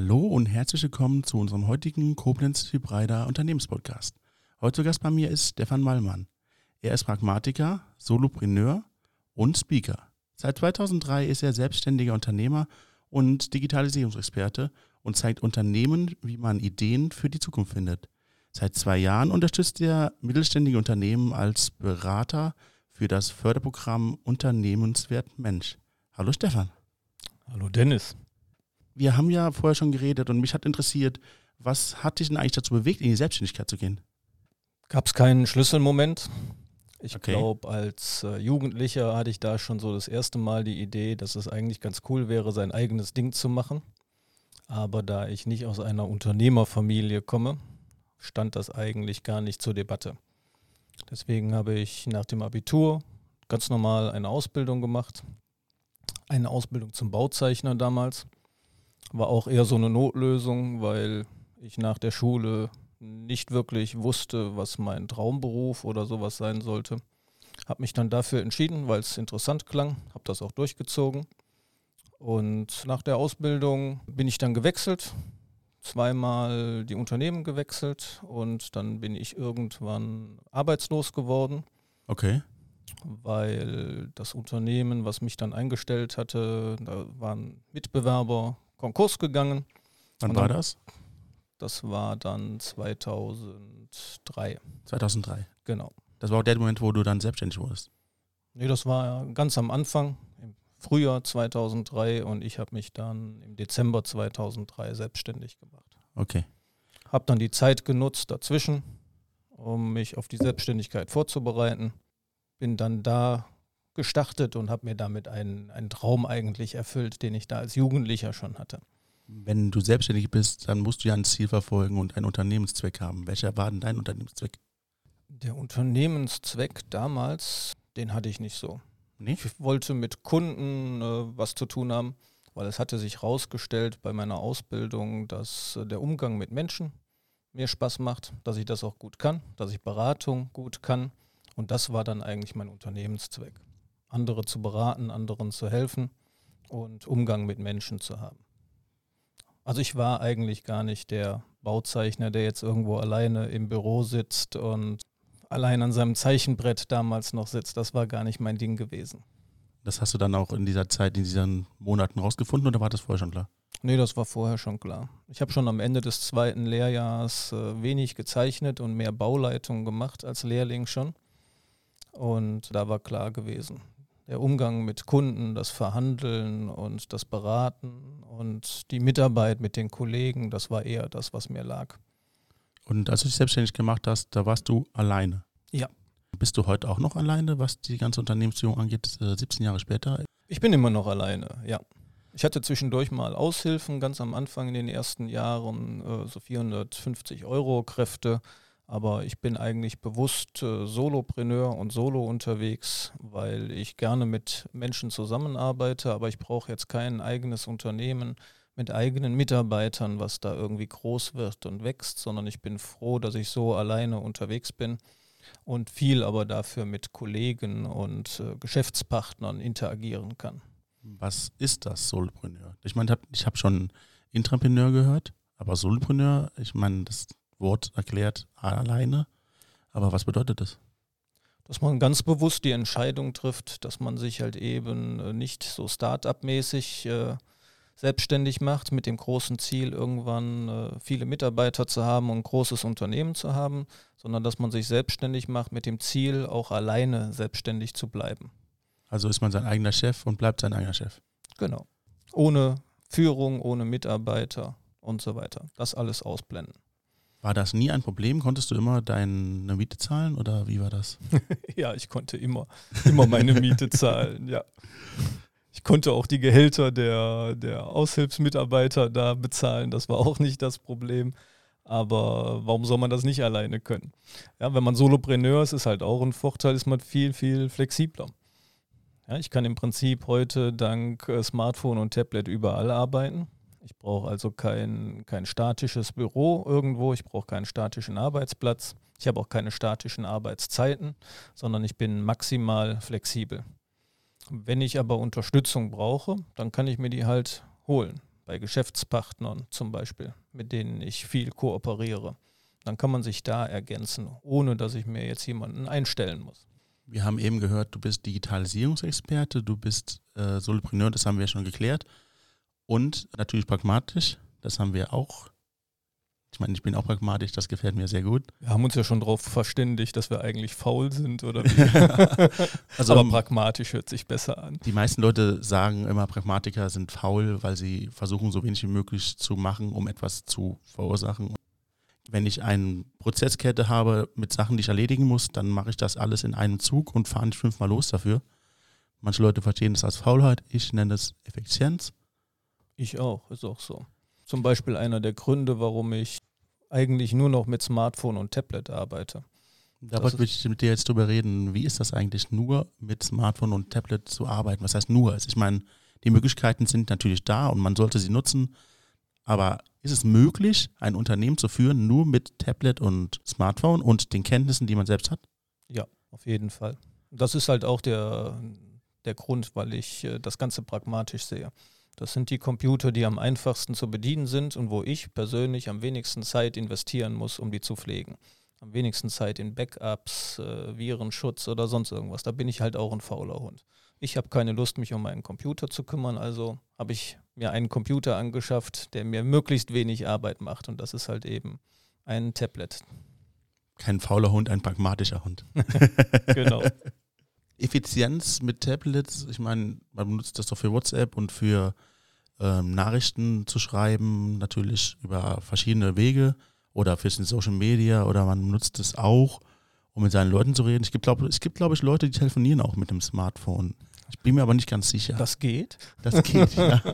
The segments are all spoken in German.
Hallo und herzlich willkommen zu unserem heutigen Koblenz Hybrider Unternehmenspodcast. Heute zu Gast bei mir ist Stefan Mallmann. Er ist Pragmatiker, Solopreneur und Speaker. Seit 2003 ist er selbstständiger Unternehmer und Digitalisierungsexperte und zeigt Unternehmen, wie man Ideen für die Zukunft findet. Seit zwei Jahren unterstützt er mittelständige Unternehmen als Berater für das Förderprogramm Unternehmenswert Mensch. Hallo Stefan. Hallo Dennis. Wir haben ja vorher schon geredet und mich hat interessiert, was hat dich denn eigentlich dazu bewegt, in die Selbstständigkeit zu gehen? Gab es keinen Schlüsselmoment? Ich Okay. glaube, als äh, Jugendlicher hatte ich da schon so das erste Mal die Idee, dass es eigentlich ganz cool wäre, sein eigenes Ding zu machen. Aber da ich nicht aus einer Unternehmerfamilie komme, stand das eigentlich gar nicht zur Debatte. Deswegen habe ich nach dem Abitur ganz normal eine Ausbildung gemacht. Eine Ausbildung zum Bauzeichner damals. War auch eher so eine Notlösung, weil ich nach der Schule nicht wirklich wusste, was mein Traumberuf oder sowas sein sollte. Habe mich dann dafür entschieden, weil es interessant klang, habe das auch durchgezogen. Und nach der Ausbildung bin ich dann gewechselt, zweimal die Unternehmen gewechselt und dann bin ich irgendwann arbeitslos geworden, Okay. weil das Unternehmen, was mich dann eingestellt hatte, da waren Mitbewerber Konkurs gegangen. Wann Und war dann- das? Das war dann 2003, 2003. genau. Das war auch der Moment, wo du dann selbstständig wurdest. Nee, das war ganz am Anfang, im Frühjahr 2003 und ich habe mich dann im Dezember 2003 selbstständig gemacht. Okay. Habe dann die Zeit genutzt dazwischen, um mich auf die Selbstständigkeit vorzubereiten. Bin dann da gestartet und habe mir damit einen, einen Traum eigentlich erfüllt, den ich da als Jugendlicher schon hatte. Wenn du selbstständig bist, dann musst du ja ein Ziel verfolgen und einen Unternehmenszweck haben. Welcher war denn dein Unternehmenszweck? Der Unternehmenszweck damals, den hatte ich nicht so. Nee? Ich wollte mit Kunden äh, was zu tun haben, weil es hatte sich herausgestellt bei meiner Ausbildung, dass äh, der Umgang mit Menschen mir Spaß macht, dass ich das auch gut kann, dass ich Beratung gut kann. Und das war dann eigentlich mein Unternehmenszweck. Andere zu beraten, anderen zu helfen und Umgang mit Menschen zu haben. Also ich war eigentlich gar nicht der Bauzeichner, der jetzt irgendwo alleine im Büro sitzt und allein an seinem Zeichenbrett damals noch sitzt. Das war gar nicht mein Ding gewesen. Das hast du dann auch in dieser Zeit, in diesen Monaten rausgefunden oder war das vorher schon klar? Nee, das war vorher schon klar. Ich habe schon am Ende des zweiten Lehrjahres äh, wenig gezeichnet und mehr Bauleitung gemacht als Lehrling schon. Und da war klar gewesen, der Umgang mit Kunden, das Verhandeln und das Beraten und die Mitarbeit mit den Kollegen, das war eher das, was mir lag. Und als du dich selbstständig gemacht hast, da warst du alleine. Ja. Bist du heute auch noch alleine, was die ganze Unternehmensführung angeht, äh, 17 Jahre später? Ich bin immer noch alleine, ja. Ich hatte zwischendurch mal Aushilfen, ganz am Anfang in den ersten Jahren, äh, so 450 Euro Kräfte. Aber ich bin eigentlich bewusst äh, Solopreneur und Solo unterwegs, weil ich gerne mit Menschen zusammenarbeite, aber ich brauche jetzt kein eigenes Unternehmen mit eigenen Mitarbeitern, was da irgendwie groß wird und wächst, sondern ich bin froh, dass ich so alleine unterwegs bin und viel aber dafür mit Kollegen und äh, Geschäftspartnern interagieren kann. Was ist das Solopreneur? Ich meine, ich habe schon Intrapreneur gehört, aber Solopreneur, ich meine, das Wort erklärt alleine. Aber was bedeutet das? Dass man ganz bewusst die Entscheidung trifft, dass man sich halt eben äh, nicht so Start-up-mäßig äh, selbstständig macht mit dem großen Ziel, irgendwann äh, viele Mitarbeiter zu haben und ein großes Unternehmen zu haben, sondern dass man sich selbstständig macht mit dem Ziel, auch alleine selbstständig zu bleiben. Also ist man sein eigener Chef und bleibt sein eigener Chef. Genau. Ohne Führung, ohne Mitarbeiter und so weiter. Das alles ausblenden. War das nie ein Problem? Konntest du immer deine Miete zahlen oder wie war das? Ja, ich konnte immer, immer meine Miete zahlen, ja. Ich konnte auch die Gehälter der, der Aushilfsmitarbeiter da bezahlen, das war auch nicht das Problem. Aber warum soll man das nicht alleine können? Ja, wenn man Solopreneur ist, ist halt auch ein Vorteil, ist man viel, viel flexibler. Ja, ich kann im Prinzip heute dank äh, Smartphone und Tablet überall arbeiten. Ich brauche also kein, kein statisches Büro irgendwo, ich brauche keinen statischen Arbeitsplatz. Ich habe auch keine statischen Arbeitszeiten, sondern ich bin maximal flexibel. Wenn ich aber Unterstützung brauche, dann kann ich mir die halt holen. bei Geschäftspartnern zum Beispiel, mit denen ich viel kooperiere. Dann kann man sich da ergänzen, ohne dass ich mir jetzt jemanden einstellen muss. Wir haben eben gehört, du bist Digitalisierungsexperte, du bist äh, Solopreneur, das haben wir schon geklärt. Und natürlich pragmatisch, das haben wir auch ich meine, ich bin auch pragmatisch, das gefällt mir sehr gut. Wir haben uns ja schon darauf verständigt, dass wir eigentlich faul sind oder wie. also, Aber pragmatisch hört sich besser an. Die meisten Leute sagen immer, Pragmatiker sind faul, weil sie versuchen, so wenig wie möglich zu machen, um etwas zu verursachen. Wenn ich eine Prozesskette habe mit Sachen, die ich erledigen muss, dann mache ich das alles in einem Zug und fahre nicht fünfmal los dafür. Manche Leute verstehen das als Faulheit, ich nenne es Effizienz. Ich auch, ist auch so zum Beispiel einer der Gründe, warum ich eigentlich nur noch mit Smartphone und Tablet arbeite. Da wollte ich mit dir jetzt drüber reden. Wie ist das eigentlich, nur mit Smartphone und Tablet zu arbeiten? Was heißt nur? Also ich meine, die Möglichkeiten sind natürlich da und man sollte sie nutzen. Aber ist es möglich, ein Unternehmen zu führen, nur mit Tablet und Smartphone und den Kenntnissen, die man selbst hat? Ja, auf jeden Fall. Das ist halt auch der, der Grund, weil ich äh, das Ganze pragmatisch sehe. Das sind die Computer, die am einfachsten zu bedienen sind und wo ich persönlich am wenigsten Zeit investieren muss, um die zu pflegen. Am wenigsten Zeit in Backups, äh, Virenschutz oder sonst irgendwas. Da bin ich halt auch ein fauler Hund. Ich habe keine Lust, mich um meinen Computer zu kümmern, also habe ich mir einen Computer angeschafft, der mir möglichst wenig Arbeit macht und das ist halt eben ein Tablet. Kein fauler Hund, ein pragmatischer Hund. genau. Effizienz mit Tablets, ich meine, man benutzt das doch für WhatsApp und für ähm, Nachrichten zu schreiben, natürlich über verschiedene Wege oder für Social Media oder man nutzt es auch, um mit seinen Leuten zu reden. Ich glaube, es gibt, glaube ich, Leute, die telefonieren auch mit dem Smartphone. Ich bin mir aber nicht ganz sicher. Das geht? Das geht, ja.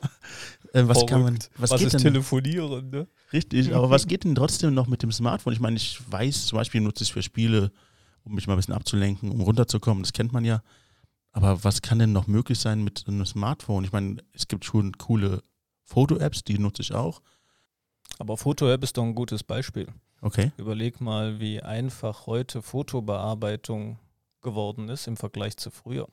Äh, was kann man, was, was geht ist denn, telefonieren, ne? Richtig, aber was geht denn trotzdem noch mit dem Smartphone? Ich meine, ich weiß, zum Beispiel nutze ich für Spiele, um mich mal ein bisschen abzulenken, um runterzukommen, das kennt man ja. Aber was kann denn noch möglich sein mit einem Smartphone? Ich meine, es gibt schon coole Foto-Apps, die nutze ich auch. Aber Foto-App ist doch ein gutes Beispiel. Okay. Überleg mal, wie einfach heute Fotobearbeitung geworden ist im Vergleich zu früher.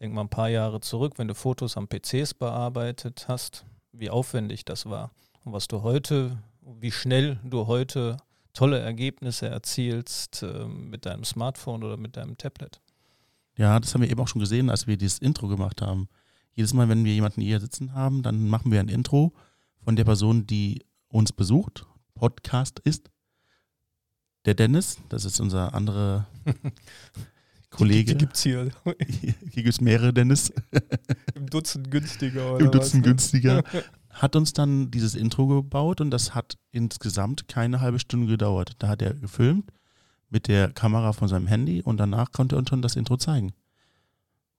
Denk mal ein paar Jahre zurück, wenn du Fotos am PCs bearbeitet hast, wie aufwendig das war. Und was du heute, wie schnell du heute tolle Ergebnisse erzielst äh, mit deinem Smartphone oder mit deinem Tablet. Ja, das haben wir eben auch schon gesehen, als wir dieses Intro gemacht haben. Jedes Mal, wenn wir jemanden hier sitzen haben, dann machen wir ein Intro von der Person, die uns besucht, Podcast ist. Der Dennis, das ist unser anderer Kollege. Die, die es hier. Hier gibt es mehrere Dennis. Im Dutzend günstiger. Im Dutzend was, ne? günstiger. Hat uns dann dieses Intro gebaut und das hat insgesamt keine halbe Stunde gedauert. Da hat er gefilmt mit der Kamera von seinem Handy und danach konnte er uns schon das Intro zeigen.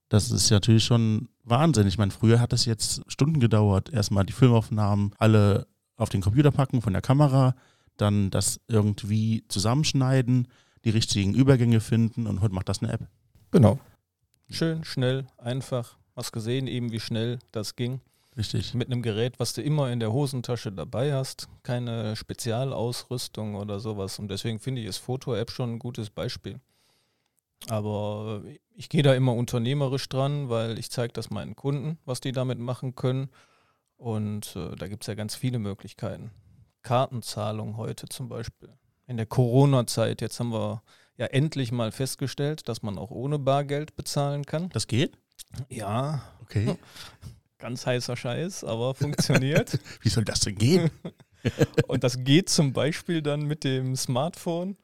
Das ist natürlich schon Wahnsinn. Ich meine, früher hat es jetzt Stunden gedauert. Erstmal die Filmaufnahmen alle auf den Computer packen von der Kamera, dann das irgendwie zusammenschneiden, die richtigen Übergänge finden und heute macht das eine App. Genau. Schön, schnell, einfach. Hast gesehen, eben wie schnell das ging. Richtig. Mit einem Gerät, was du immer in der Hosentasche dabei hast, keine Spezialausrüstung oder sowas. Und deswegen finde ich ist Foto-App schon ein gutes Beispiel. Aber ich gehe da immer unternehmerisch dran, weil ich zeige das meinen Kunden, was die damit machen können. Und äh, da gibt es ja ganz viele Möglichkeiten. Kartenzahlung heute zum Beispiel. In der Corona-Zeit, jetzt haben wir ja endlich mal festgestellt, dass man auch ohne Bargeld bezahlen kann. Das geht? Ja. Okay. Ganz heißer Scheiß, aber funktioniert. Wie soll das denn gehen? und das geht zum Beispiel dann mit dem Smartphone,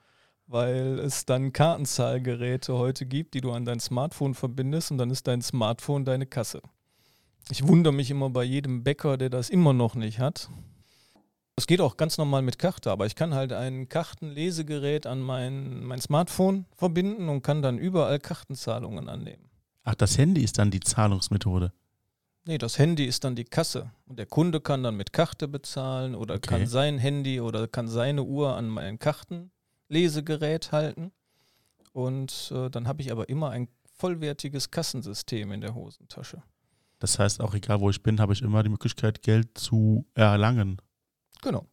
weil es dann Kartenzahlgeräte heute gibt, die du an dein Smartphone verbindest und dann ist dein Smartphone deine Kasse. Ich wundere mich immer bei jedem Bäcker, der das immer noch nicht hat. Das geht auch ganz normal mit Karte, aber ich kann halt ein Kartenlesegerät an mein, mein Smartphone verbinden und kann dann überall Kartenzahlungen annehmen. Ach, das Handy ist dann die Zahlungsmethode. Nee, das Handy ist dann die Kasse. Und der Kunde kann dann mit Karte bezahlen oder okay. kann sein Handy oder kann seine Uhr an mein Kartenlesegerät halten. Und äh, dann habe ich aber immer ein vollwertiges Kassensystem in der Hosentasche. Das heißt, auch egal wo ich bin, habe ich immer die Möglichkeit, Geld zu erlangen. Genau.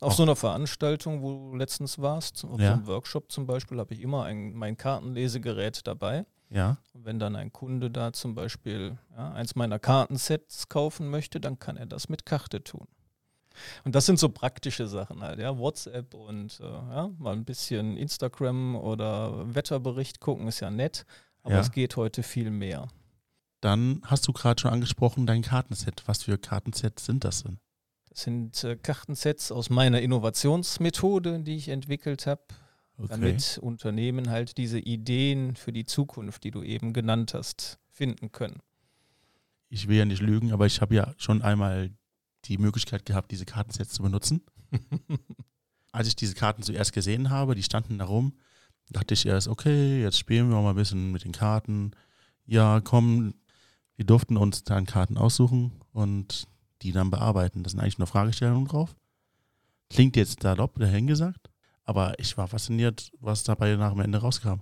Auf auch. so einer Veranstaltung, wo du letztens warst, auf ja. so einem Workshop zum Beispiel, habe ich immer ein, mein Kartenlesegerät dabei. Ja. Und wenn dann ein Kunde da zum Beispiel ja, eins meiner Kartensets kaufen möchte, dann kann er das mit Karte tun. Und das sind so praktische Sachen halt, ja. WhatsApp und äh, ja, mal ein bisschen Instagram oder Wetterbericht gucken ist ja nett, aber Ja. es geht heute viel mehr. Dann hast du gerade schon angesprochen, dein Kartenset. Was für Kartensets sind das denn? Das sind äh, Kartensets aus meiner Innovationsmethode, die ich entwickelt habe, damit Unternehmen halt diese Ideen für die Zukunft, die du eben genannt hast, finden können. Ich will ja nicht lügen, aber ich habe ja schon einmal die Möglichkeit gehabt, diese Kartensets zu benutzen. Als ich diese Karten zuerst gesehen habe, die standen da rum, dachte ich erst, okay, jetzt spielen wir mal ein bisschen mit den Karten. Ja, komm, wir durften uns dann Karten aussuchen und die dann bearbeiten. Das sind eigentlich nur Fragestellungen drauf. Klingt jetzt salopp dahingesagt, aber ich war fasziniert, was dabei nach dem Ende rauskam.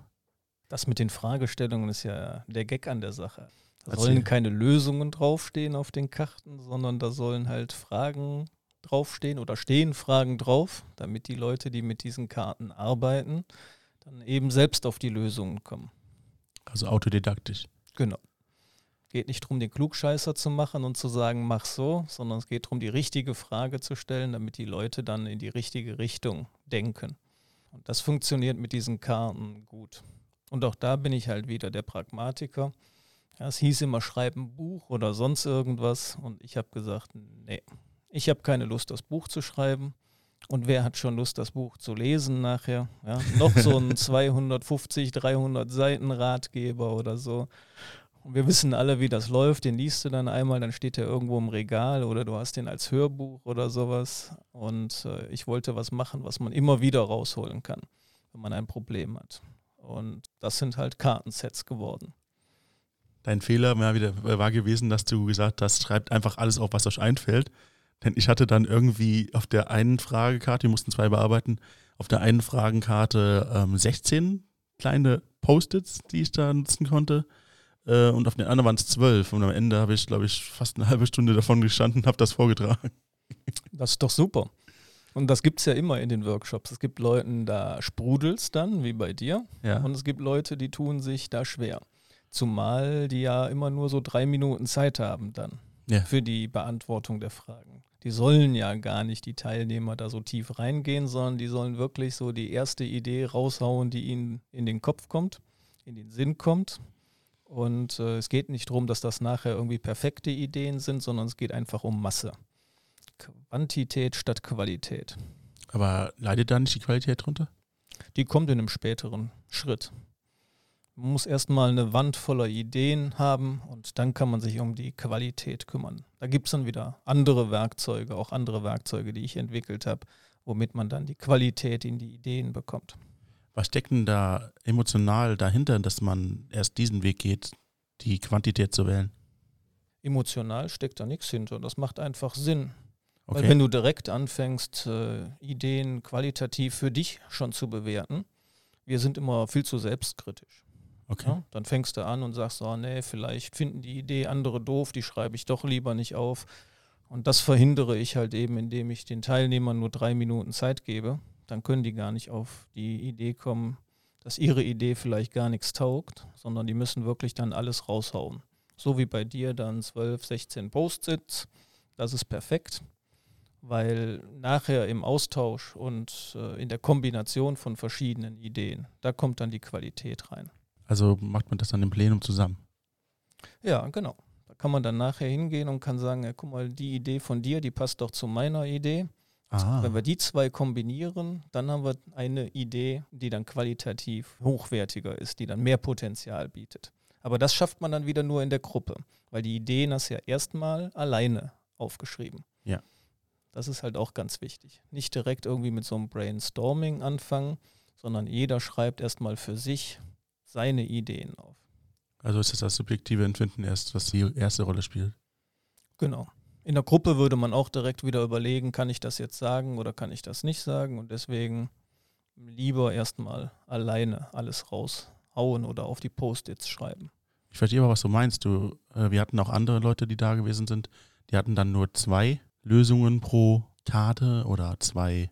Das mit den Fragestellungen ist ja der Gag an der Sache. Da Erzähl. sollen keine Lösungen draufstehen auf den Karten, sondern da sollen halt Fragen draufstehen oder stehen Fragen drauf, damit die Leute, die mit diesen Karten arbeiten, dann eben selbst auf die Lösungen kommen. Also autodidaktisch. Genau. Geht nicht darum, den Klugscheißer zu machen und zu sagen, mach so, sondern es geht darum, die richtige Frage zu stellen, damit die Leute dann in die richtige Richtung denken. Und das funktioniert mit diesen Karten gut. Und auch da bin ich halt wieder der Pragmatiker. Ja, es hieß immer, schreib ein Buch oder sonst irgendwas. Und ich habe gesagt, nee, ich habe keine Lust, das Buch zu schreiben. Und wer hat schon Lust, das Buch zu lesen nachher? Ja, noch so ein 250, 300 Seiten Ratgeber oder so. Wir wissen alle, wie das läuft. Den liest du dann einmal, dann steht er irgendwo im Regal oder du hast den als Hörbuch oder sowas. Und äh, ich wollte was machen, was man immer wieder rausholen kann, wenn man ein Problem hat. Und das sind halt Kartensets geworden. Dein Fehler war, wieder, war gewesen, dass du gesagt hast, schreibt einfach alles auf, was euch einfällt. Denn ich hatte dann irgendwie auf der einen Fragekarte, wir mussten zwei bearbeiten, auf der einen Fragenkarte ähm, 16 kleine Post-its, die ich da nutzen konnte. Äh, und auf der anderen waren es 12. Und am Ende habe ich, glaube ich, fast eine halbe Stunde davon gestanden und habe das vorgetragen. Das ist doch super. Und das gibt es ja immer in den Workshops. Es gibt Leuten, da sprudelt's dann, wie bei dir. Ja. Und es gibt Leute, die tun sich da schwer. Zumal die ja immer nur so drei Minuten Zeit haben dann Ja. für die Beantwortung der Fragen. Die sollen ja gar nicht die Teilnehmer da so tief reingehen, sondern die sollen wirklich so die erste Idee raushauen, die ihnen in den Kopf kommt, in den Sinn kommt. Und äh, es geht nicht darum, dass das nachher irgendwie perfekte Ideen sind, sondern es geht einfach um Masse. Quantität statt Qualität. Aber leidet da nicht die Qualität drunter? Die kommt in einem späteren Schritt. Man muss erstmal eine Wand voller Ideen haben und dann kann man sich um die Qualität kümmern. Da gibt es dann wieder andere Werkzeuge, auch andere Werkzeuge, die ich entwickelt habe, womit man dann die Qualität in die Ideen bekommt. Was steckt denn da emotional dahinter, dass man erst diesen Weg geht, die Quantität zu wählen? Emotional steckt da nichts hinter. Das macht einfach Sinn. Weil Okay. wenn du direkt anfängst, äh, Ideen qualitativ für dich schon zu bewerten, wir sind immer viel zu selbstkritisch. okay. Ja, dann fängst du an und sagst, oh nee, vielleicht finden die Idee andere doof, die schreibe ich doch lieber nicht auf. Und das verhindere ich halt eben, indem ich den Teilnehmern nur drei Minuten Zeit gebe. Dann können die gar nicht auf die Idee kommen, dass ihre Idee vielleicht gar nichts taugt, sondern die müssen wirklich dann alles raushauen. So wie bei dir dann 12, 16 Post-its. Das ist perfekt, weil nachher im Austausch und äh, in der Kombination von verschiedenen Ideen, da kommt dann die Qualität rein. Also macht man das dann im Plenum zusammen. Ja, genau. Da kann man dann nachher hingehen und kann sagen, ja, guck mal, die Idee von dir, die passt doch zu meiner Idee. Ah, Wenn wir die zwei kombinieren, dann haben wir eine Idee, die dann qualitativ hochwertiger ist, die dann mehr Potenzial bietet. Aber das schafft man dann wieder nur in der Gruppe, weil die Ideen hast du ja erstmal alleine aufgeschrieben. Ja. Das ist halt auch ganz wichtig. Nicht direkt irgendwie mit so einem Brainstorming anfangen, sondern jeder schreibt erstmal für sich seine Ideen auf. also ist das das subjektive Empfinden erst, was die erste Rolle spielt. Genau. In der Gruppe würde man auch direkt wieder überlegen, kann ich das jetzt sagen oder kann ich das nicht sagen und deswegen lieber erstmal alleine alles raushauen oder auf die Post-its schreiben. Ich verstehe aber, was du meinst. Du, äh, wir hatten auch andere Leute, die da gewesen sind. Die hatten dann nur zwei Lösungen pro Karte oder zwei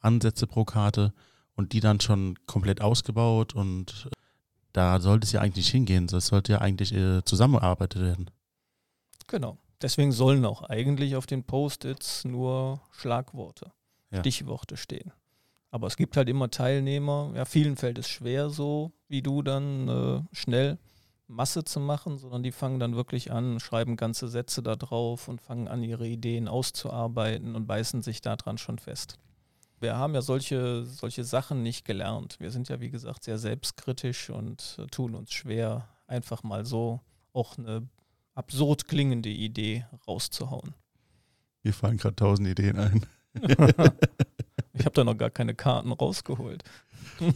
Ansätze pro Karte und die dann schon komplett ausgebaut und Da sollte es ja eigentlich hingehen. Das sollte ja eigentlich äh, zusammengearbeitet werden. Genau. Deswegen sollen auch eigentlich auf den Post-its nur Schlagworte, ja. Stichworte stehen. Aber es gibt halt immer Teilnehmer. Ja, vielen fällt es schwer, so wie du dann äh, schnell Masse zu machen, sondern die fangen dann wirklich an, schreiben ganze Sätze da drauf und fangen an, ihre Ideen auszuarbeiten und beißen sich daran schon fest. Wir haben ja solche, solche Sachen nicht gelernt. Wir sind ja, wie gesagt, sehr selbstkritisch und äh, tun uns schwer, einfach mal so auch eine absurd klingende Idee rauszuhauen. Mir fallen gerade tausend Ideen ein. ich habe da noch gar keine Karten rausgeholt.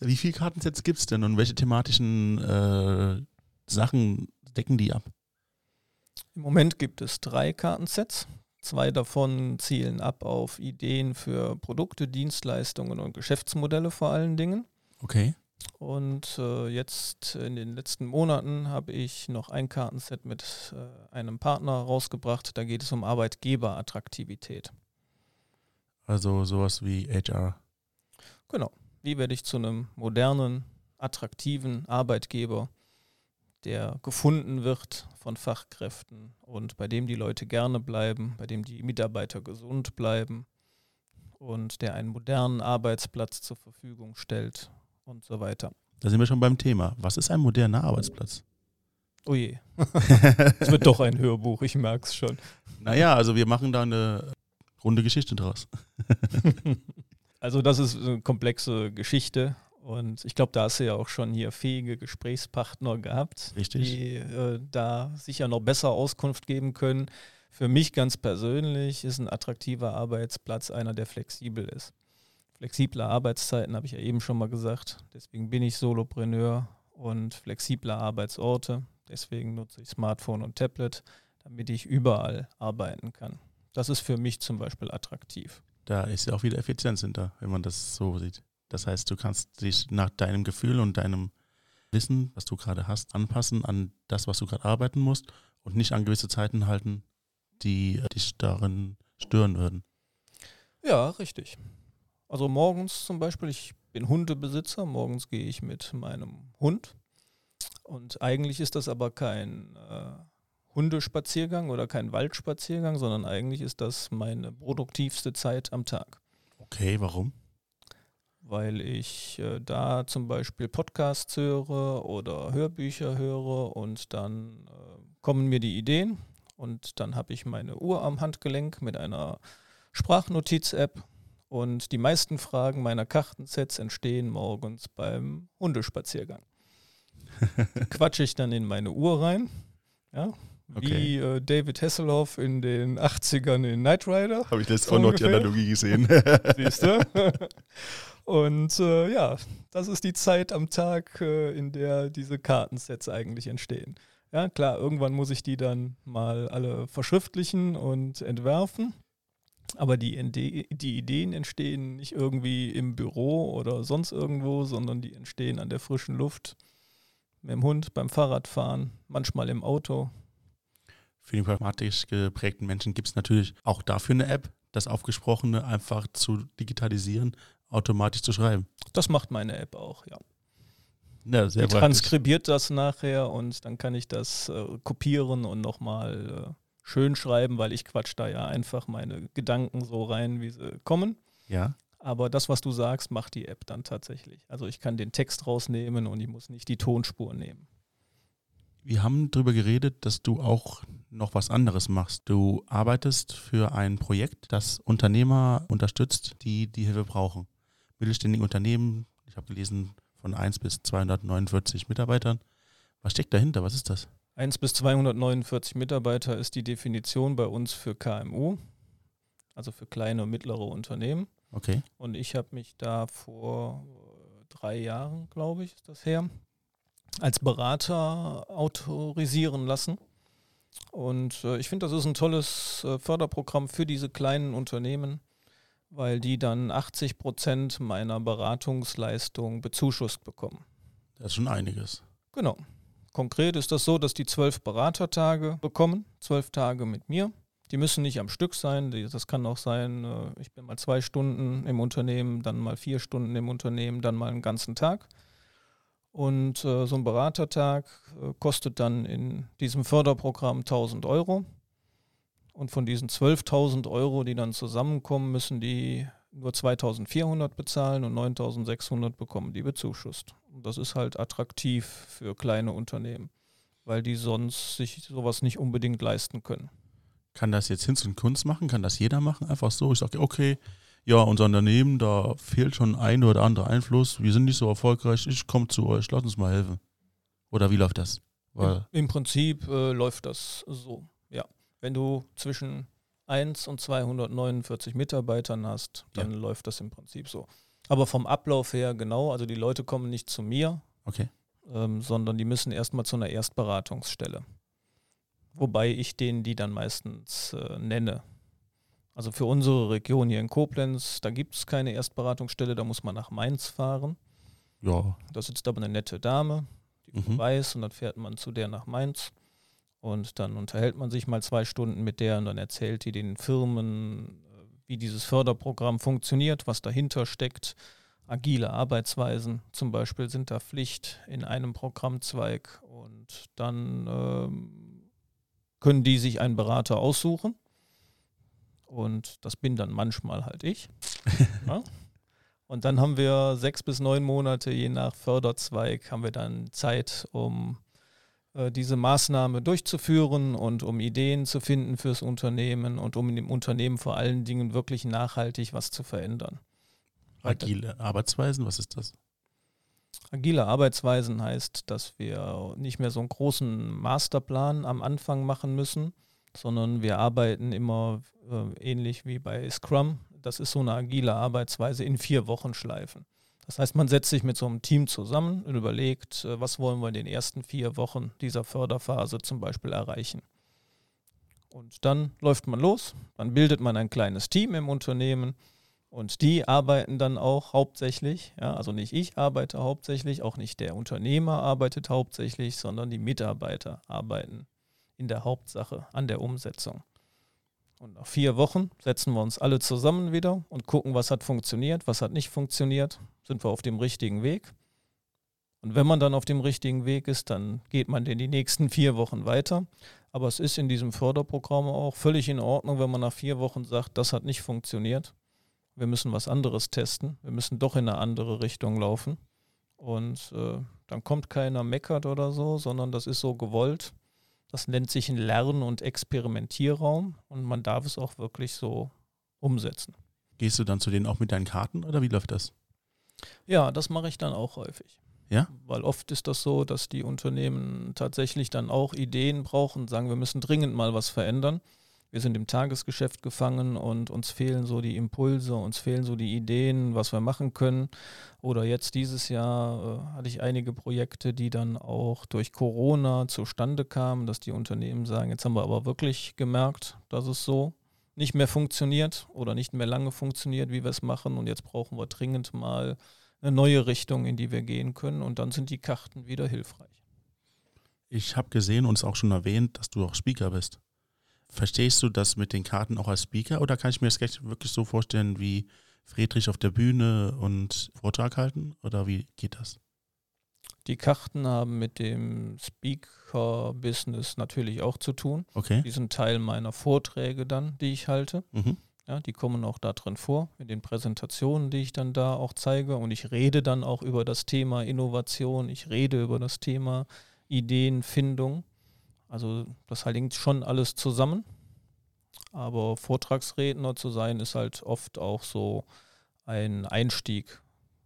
Wie viele Kartensets gibt es denn und welche thematischen äh, Sachen decken die ab? Im Moment gibt es drei Kartensets. Zwei davon zielen ab auf Ideen für Produkte, Dienstleistungen und Geschäftsmodelle vor allen Dingen. Okay. Und äh, jetzt in den letzten Monaten habe ich noch ein Kartenset mit äh, einem Partner rausgebracht. Da geht es um Arbeitgeberattraktivität. Also sowas wie HR. Genau. Wie werde ich zu einem modernen, attraktiven Arbeitgeber, der gefunden wird von Fachkräften und bei dem die Leute gerne bleiben, bei dem die Mitarbeiter gesund bleiben und der einen modernen Arbeitsplatz zur Verfügung stellt und so weiter. Da sind wir schon beim Thema. Was ist ein moderner Arbeitsplatz? Oh je. Es wird doch ein Hörbuch, ich merke es schon. Naja, also wir machen da eine runde Geschichte draus. Also das ist eine komplexe Geschichte und ich glaube, da hast du ja auch schon hier fähige Gesprächspartner gehabt, Richtig. die äh, da sicher noch besser Auskunft geben können. Für mich ganz persönlich ist ein attraktiver Arbeitsplatz einer, der flexibel ist. Flexible Arbeitszeiten habe ich ja eben schon mal gesagt. Deswegen bin ich Solopreneur und flexible Arbeitsorte. Deswegen nutze ich Smartphone und Tablet, damit ich überall arbeiten kann. Das ist für mich zum Beispiel attraktiv. Da ist ja auch wieder Effizienz hinter, wenn man das so sieht. Das heißt, du kannst dich nach deinem Gefühl und deinem Wissen, was du gerade hast, anpassen an das, was du gerade arbeiten musst und nicht an gewisse Zeiten halten, die dich darin stören würden. Ja, richtig. Also morgens zum Beispiel, ich bin Hundebesitzer, morgens gehe ich mit meinem Hund und eigentlich ist das aber kein äh, Hundespaziergang oder kein Waldspaziergang, sondern eigentlich ist das meine produktivste Zeit am Tag. Okay, warum? Weil ich äh, da zum Beispiel Podcasts höre oder Hörbücher höre und dann äh, kommen mir die Ideen und dann habe ich meine Uhr am Handgelenk mit einer Sprachnotiz-App und die meisten Fragen meiner Kartensets entstehen morgens beim Hundespaziergang. Quatsche ich dann in meine Uhr rein, ja, Okay. Wie äh, David Hasselhoff in den 80ern in Knight Rider. Habe ich das so auch noch die Analogie gesehen. Siehst du? Und äh, ja, das ist die Zeit am Tag, äh, in der diese Kartensets eigentlich entstehen. Ja, klar, irgendwann muss ich die dann mal alle verschriftlichen und entwerfen. Aber die, die Ideen entstehen nicht irgendwie im Büro oder sonst irgendwo, sondern die entstehen an der frischen Luft, mit dem Hund, beim Fahrradfahren, manchmal im Auto für die pragmatisch geprägten Menschen gibt es natürlich auch dafür eine App, das Aufgesprochene einfach zu digitalisieren, automatisch zu schreiben. Das macht meine App auch, ja. Ja, sehr Die transkribiert das nachher und dann kann ich das äh, kopieren und nochmal äh, schön schreiben, weil ich quatsch da ja einfach meine Gedanken so rein, wie sie kommen. Ja. Aber das, was du sagst, macht die App dann tatsächlich. Also ich kann den Text rausnehmen und ich muss nicht die Tonspur nehmen. Wir haben darüber geredet, dass du auch noch was anderes machst. Du arbeitest für ein Projekt, das Unternehmer unterstützt, die die Hilfe brauchen. Mittelständige Unternehmen, ich habe gelesen, von 1 bis 249 Mitarbeitern. Was steckt dahinter? Was ist das? 1 bis 249 Mitarbeiter ist die Definition bei uns für KMU, also für kleine und mittlere Unternehmen. Okay. Und ich habe mich da vor drei Jahren, glaube ich, ist das her, als Berater autorisieren lassen. Und äh, ich finde, das ist ein tolles äh, Förderprogramm für diese kleinen Unternehmen, weil die dann 80 Prozent meiner Beratungsleistung bezuschusst bekommen. Das ist schon einiges. Genau. Konkret ist das so, dass die zwölf Beratertage bekommen, zwölf Tage mit mir. Die müssen nicht am Stück sein. Das kann auch sein, äh, ich bin mal zwei Stunden im Unternehmen, dann mal vier Stunden im Unternehmen, dann mal einen ganzen Tag. Und äh, so ein Beratertag äh, kostet dann in diesem Förderprogramm 1000 Euro. Und von diesen 12.000 Euro, die dann zusammenkommen, müssen die nur 2400 bezahlen und 9600 bekommen die bezuschusst. Und das ist halt attraktiv für kleine Unternehmen, weil die sonst sich sowas nicht unbedingt leisten können. Kann das jetzt Hinz und Kunst machen? Kann das jeder machen? Einfach so. Ich sage, okay, ja, unser Unternehmen, da fehlt schon ein oder andere Einfluss. Wir sind nicht so erfolgreich. Ich komme zu euch, lasst uns mal helfen. Oder wie läuft das? Weil Im, Im, Prinzip äh, läuft das so, ja. Wenn du zwischen 1 und 249 Mitarbeitern hast, dann ja. läuft das im Prinzip so. Aber vom Ablauf her genau, also die Leute kommen nicht zu mir, okay. ähm, sondern die müssen erstmal zu einer Erstberatungsstelle. Wobei ich denen die dann meistens äh, nenne. Also für unsere Region hier in Koblenz, da gibt es keine Erstberatungsstelle, da muss man nach Mainz fahren. Ja. Da sitzt aber eine nette Dame, die mhm. weiß, und dann fährt man zu der nach Mainz. Und dann unterhält man sich mal zwei Stunden mit der und dann erzählt die den Firmen, äh, wie dieses Förderprogramm funktioniert, was dahinter steckt. Agile Arbeitsweisen zum Beispiel sind da Pflicht in einem Programmzweig und dann ähm, können die sich einen Berater aussuchen und das bin dann manchmal halt ich. ja. Und dann haben wir sechs bis neun Monate, je nach Förderzweig, haben wir dann Zeit, um diese Maßnahme durchzuführen und um Ideen zu finden fürs Unternehmen und um in dem Unternehmen vor allen Dingen wirklich nachhaltig was zu verändern. Agile Arbeitsweisen, was ist das? Agile Arbeitsweisen heißt, dass wir nicht mehr so einen großen Masterplan am Anfang machen müssen, sondern wir arbeiten immer äh, ähnlich wie bei Scrum. Das ist so eine agile Arbeitsweise in vier Wochen Schleifen. Das heißt, man setzt sich mit so einem Team zusammen und überlegt, äh, was wollen wir in den ersten vier Wochen dieser Förderphase zum Beispiel erreichen. Und dann läuft man los, dann bildet man ein kleines Team im Unternehmen und die arbeiten dann auch hauptsächlich, ja, also nicht ich arbeite hauptsächlich, auch nicht der Unternehmer arbeitet hauptsächlich, sondern die Mitarbeiter arbeiten in der Hauptsache an der Umsetzung. Und nach vier Wochen setzen wir uns alle zusammen wieder und gucken, was hat funktioniert, was hat nicht funktioniert. Sind wir auf dem richtigen Weg? Und wenn man dann auf dem richtigen Weg ist, dann geht man in die nächsten vier Wochen weiter. Aber es ist in diesem Förderprogramm auch völlig in Ordnung, wenn man nach vier Wochen sagt, das hat nicht funktioniert. Wir müssen was anderes testen. Wir müssen doch in eine andere Richtung laufen. Und äh, dann kommt keiner meckert oder so, sondern das ist so gewollt. Das nennt sich ein Lern- und Experimentierraum und man darf es auch wirklich so umsetzen. Gehst du dann zu denen auch mit deinen Karten oder wie läuft das? Ja, das mache ich dann auch häufig. Ja? Weil oft ist das so, dass die Unternehmen tatsächlich dann auch Ideen brauchen und sagen, wir müssen dringend mal was verändern wir sind im Tagesgeschäft gefangen und uns fehlen so die Impulse, uns fehlen so die Ideen, was wir machen können. Oder jetzt dieses Jahr äh, hatte ich einige Projekte, die dann auch durch Corona zustande kamen, dass die Unternehmen sagen, jetzt haben wir aber wirklich gemerkt, dass es so nicht mehr funktioniert oder nicht mehr lange funktioniert, wie wir es machen. Und jetzt brauchen wir dringend mal eine neue Richtung, in die wir gehen können. Und dann sind die Karten wieder hilfreich. Ich habe gesehen und es auch schon erwähnt, dass du auch Speaker bist. Verstehst du das mit den Karten auch als Speaker oder kann ich mir das wirklich so vorstellen wie Friedrich auf der Bühne und Vortrag halten oder wie geht das? Die Karten haben mit dem Speaker-Business natürlich auch zu tun. Okay. Die sind Teil meiner Vorträge dann, die ich halte. Mhm. Ja, die kommen auch da drin vor, mit den Präsentationen, die ich dann da auch zeige. Und ich rede dann auch über das Thema Innovation, ich rede über das Thema Ideenfindung. Also das hängt schon alles zusammen. Aber Vortragsredner zu sein, ist halt oft auch so ein Einstieg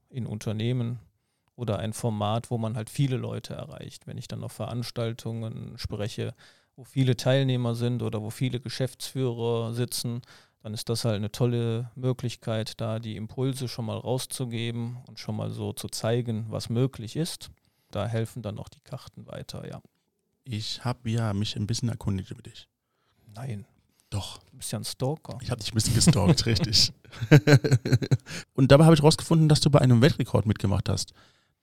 in Unternehmen oder ein Format, wo man halt viele Leute erreicht. Wenn ich dann auf Veranstaltungen spreche, wo viele Teilnehmer sind oder wo viele Geschäftsführer sitzen, dann ist das halt eine tolle Möglichkeit, da die Impulse schon mal rauszugeben und schon mal so zu zeigen, was möglich ist. Da helfen dann auch die Karten weiter, ja. Ich habe ja mich ein bisschen erkundigt über dich. Nein. Doch. Du bist ja ein Stalker. Ich habe dich ein bisschen gestalkt, richtig. Und dabei habe ich herausgefunden, dass du bei einem Weltrekord mitgemacht hast.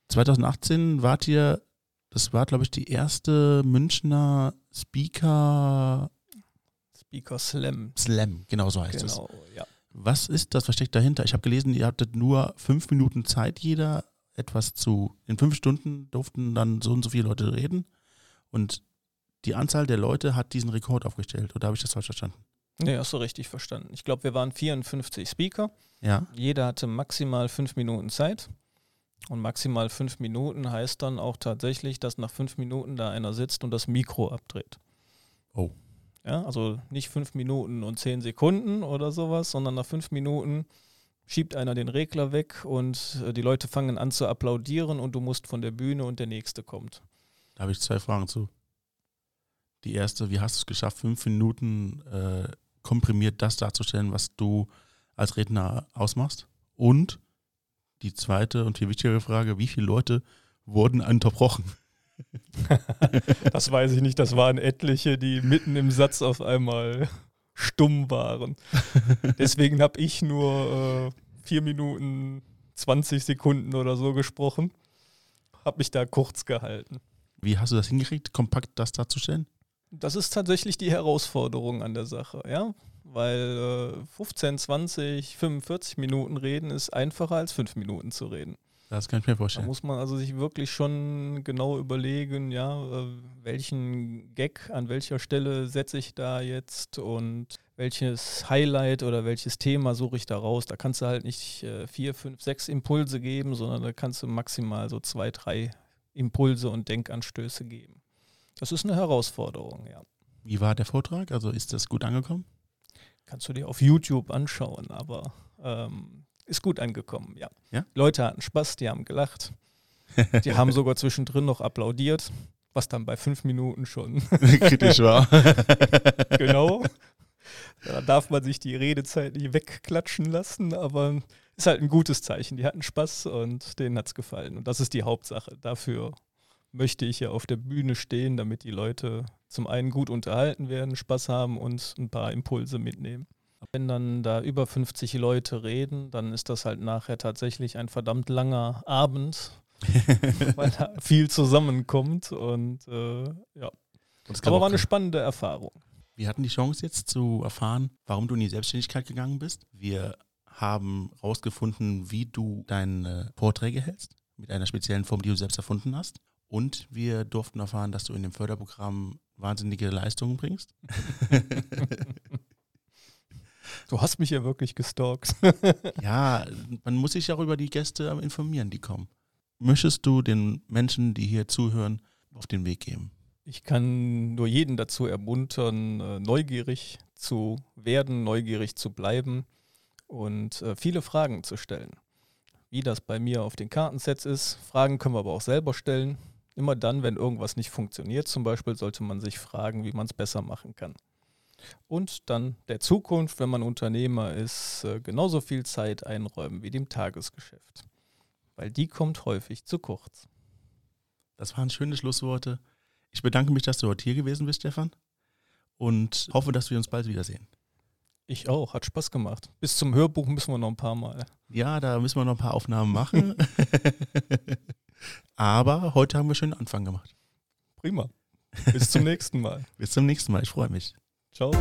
2018 wart ihr, das war, glaube ich, die erste Münchner Speaker Speaker Slam. Slam, genau so heißt es. Genau, ja. Was ist das, was steckt dahinter? Ich habe gelesen, ihr hattet nur fünf Minuten Zeit, jeder etwas zu. In fünf Stunden durften dann so und so viele Leute reden. Und die Anzahl der Leute hat diesen Rekord aufgestellt. Oder habe ich das falsch verstanden? Nee, hast du richtig verstanden. Ich glaube, wir waren 54 Speaker. Ja. Jeder hatte maximal fünf Minuten Zeit. Und maximal fünf Minuten heißt dann auch tatsächlich, dass nach fünf Minuten da einer sitzt und das Mikro abdreht. Oh. Ja, also nicht fünf Minuten und zehn Sekunden oder sowas, sondern nach fünf Minuten schiebt einer den Regler weg und äh, die Leute fangen an zu applaudieren und du musst von der Bühne und der nächste kommt. Da habe ich zwei Fragen zu. Die erste, wie hast du es geschafft, fünf Minuten äh, komprimiert das darzustellen, was du als Redner ausmachst? Und die zweite und viel wichtigere Frage, wie viele Leute wurden unterbrochen? das weiß ich nicht, das waren etliche, die mitten im Satz auf einmal stumm waren. Deswegen habe ich nur äh, vier Minuten 20 Sekunden oder so gesprochen. Habe mich da kurz gehalten. Wie hast du das hingekriegt, kompakt das darzustellen? Das ist tatsächlich die Herausforderung an der Sache, ja. Weil äh, 15, 20, 45 Minuten reden ist einfacher als fünf Minuten zu reden. Das kann ich mir vorstellen. Da muss man also sich wirklich schon genau überlegen, ja, äh, welchen Gag an welcher Stelle setze ich da jetzt und welches Highlight oder welches Thema suche ich da raus. Da kannst du halt nicht äh, vier, fünf, sechs Impulse geben, sondern da kannst du maximal so zwei, drei Impulse und Denkanstöße geben. Das ist eine Herausforderung, ja. Wie war der Vortrag? Also ist das gut angekommen? Kannst du dir auf YouTube anschauen, aber ähm, ist gut angekommen, ja. ja. Leute hatten Spaß, die haben gelacht. Die haben sogar zwischendrin noch applaudiert, was dann bei fünf Minuten schon kritisch war. genau. Da darf man sich die Redezeit nicht wegklatschen lassen, aber ist halt ein gutes Zeichen. Die hatten Spaß und denen hat es gefallen. Und das ist die Hauptsache. Dafür möchte ich ja auf der Bühne stehen, damit die Leute zum einen gut unterhalten werden, Spaß haben und ein paar Impulse mitnehmen. Wenn dann da über 50 Leute reden, dann ist das halt nachher tatsächlich ein verdammt langer Abend, weil da viel zusammenkommt und äh, ja. Und Aber war eine spannende Erfahrung. Wir hatten die Chance jetzt zu erfahren, warum du in die Selbstständigkeit gegangen bist. Wir haben herausgefunden, wie du deine Vorträge hältst, mit einer speziellen Form, die du selbst erfunden hast. Und wir durften erfahren, dass du in dem Förderprogramm wahnsinnige Leistungen bringst. Du hast mich ja wirklich gestalkt. ja, man muss sich auch über die Gäste informieren, die kommen. Möchtest du den Menschen, die hier zuhören, auf den Weg geben? Ich kann nur jeden dazu ermuntern, äh, neugierig zu werden, neugierig zu bleiben und äh, viele Fragen zu stellen. Wie das bei mir auf den Kartensets ist, Fragen können wir aber auch selber stellen. Immer dann, wenn irgendwas nicht funktioniert, zum Beispiel, sollte man sich fragen, wie man es besser machen kann. Und dann der Zukunft, wenn man Unternehmer ist, äh, genauso viel Zeit einräumen wie dem Tagesgeschäft. Weil die kommt häufig zu kurz. Das waren schöne Schlussworte. Ich bedanke mich, dass du heute hier gewesen bist, Stefan. Und hoffe, dass wir uns bald wiedersehen. Ich auch, hat Spaß gemacht. Bis zum Hörbuch müssen wir noch ein paar Mal. Ja, da müssen wir noch ein paar Aufnahmen machen. Aber heute haben wir schon einen Anfang gemacht. Prima. Bis zum nächsten Mal. Bis zum nächsten Mal, ich freue mich. Ciao.